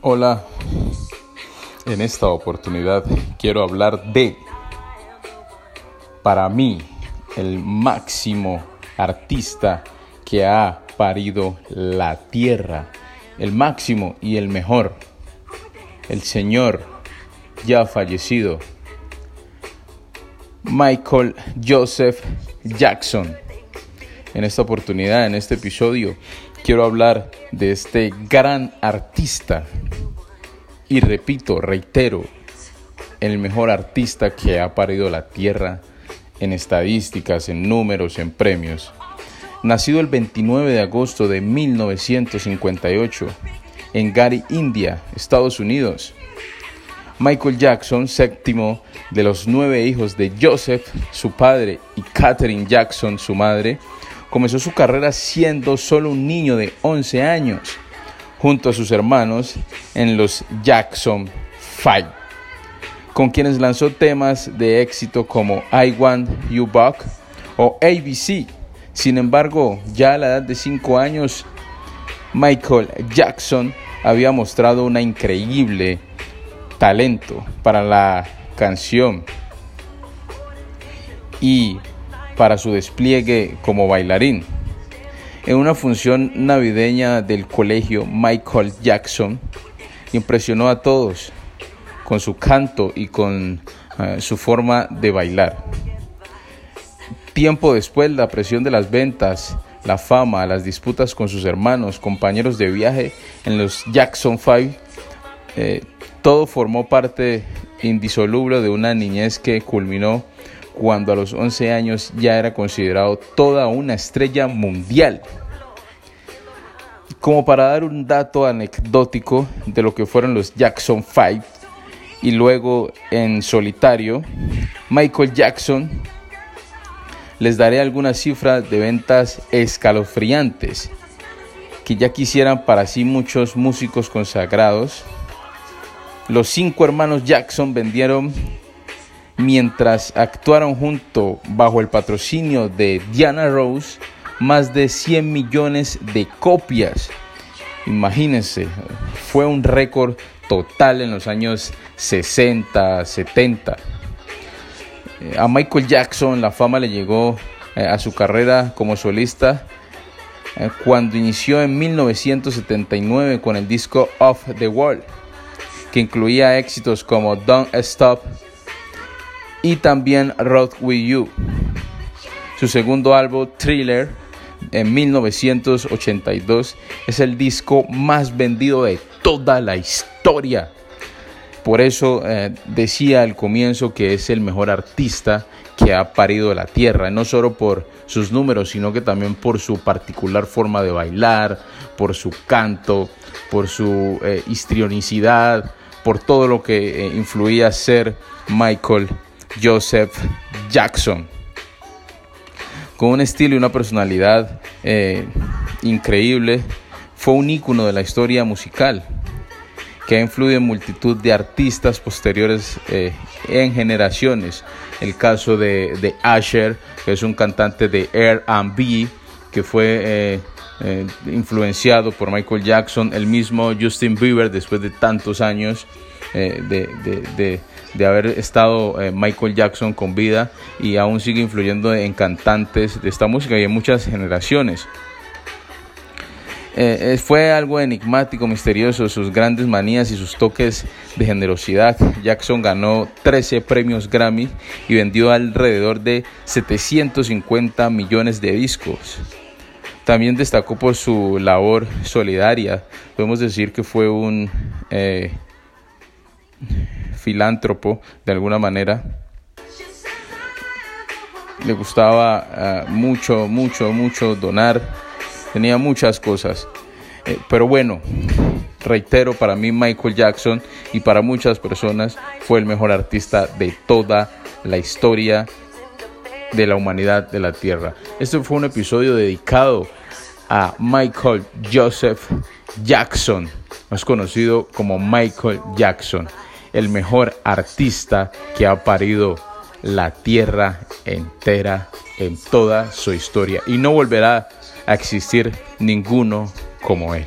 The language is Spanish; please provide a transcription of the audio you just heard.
Hola, en esta oportunidad quiero hablar de, para mí, el máximo artista que ha parido la tierra, el máximo y el mejor, el señor ya fallecido, Michael Joseph Jackson. En esta oportunidad, en este episodio, quiero hablar de este gran artista. Y repito, reitero, el mejor artista que ha parido la tierra en estadísticas, en números, en premios. Nacido el 29 de agosto de 1958 en Gary, India, Estados Unidos. Michael Jackson, séptimo de los nueve hijos de Joseph, su padre, y Catherine Jackson, su madre, comenzó su carrera siendo solo un niño de 11 años, junto a sus hermanos en los Jackson Five, con quienes lanzó temas de éxito como I Want You Back o ABC. Sin embargo, ya a la edad de 5 años, Michael Jackson había mostrado una increíble talento para la canción y para su despliegue como bailarín. En una función navideña del colegio Michael Jackson, impresionó a todos con su canto y con eh, su forma de bailar. Tiempo después, la presión de las ventas, la fama, las disputas con sus hermanos, compañeros de viaje en los Jackson Five, eh, todo formó parte indisoluble de una niñez que culminó cuando a los 11 años ya era considerado toda una estrella mundial. Como para dar un dato anecdótico de lo que fueron los Jackson 5 y luego en solitario, Michael Jackson, les daré algunas cifras de ventas escalofriantes que ya quisieran para sí muchos músicos consagrados. Los cinco hermanos Jackson vendieron mientras actuaron junto bajo el patrocinio de Diana Rose más de 100 millones de copias. Imagínense, fue un récord total en los años 60, 70. Eh, a Michael Jackson la fama le llegó eh, a su carrera como solista eh, cuando inició en 1979 con el disco Off the Wall, que incluía éxitos como Don't Stop, y también Road With You. Su segundo álbum, Thriller, en 1982, es el disco más vendido de toda la historia. Por eso eh, decía al comienzo que es el mejor artista que ha parido la tierra, no solo por sus números, sino que también por su particular forma de bailar, por su canto, por su eh, histrionicidad, por todo lo que eh, influía ser Michael Joseph Jackson. Con un estilo y una personalidad eh, increíble, fue un ícono de la historia musical que ha influido en multitud de artistas posteriores eh, en generaciones. El caso de, de, Asher, que es un cantante de RB, que fue eh, influenciado por Michael Jackson, el mismo Justin Bieber, después de tantos años de, de de haber estado eh, Michael Jackson con vida y aún sigue influyendo en cantantes de esta música y en muchas generaciones. Eh, eh, fue algo enigmático, misterioso, sus grandes manías y sus toques de generosidad. Jackson ganó 13 premios Grammy y vendió alrededor de 750 millones de discos. También destacó por su labor solidaria. Podemos decir que fue un filántropo de alguna manera. Le gustaba ah, mucho, mucho, mucho donar. Tenía muchas cosas. Eh, pero bueno, reitero, para mí Michael Jackson y para muchas personas fue el mejor artista de toda la historia de la humanidad de la Tierra. Este fue un episodio dedicado a Michael Joseph Jackson, más conocido como Michael Jackson el mejor artista que ha parido la tierra entera en toda su historia y no volverá a existir ninguno como él.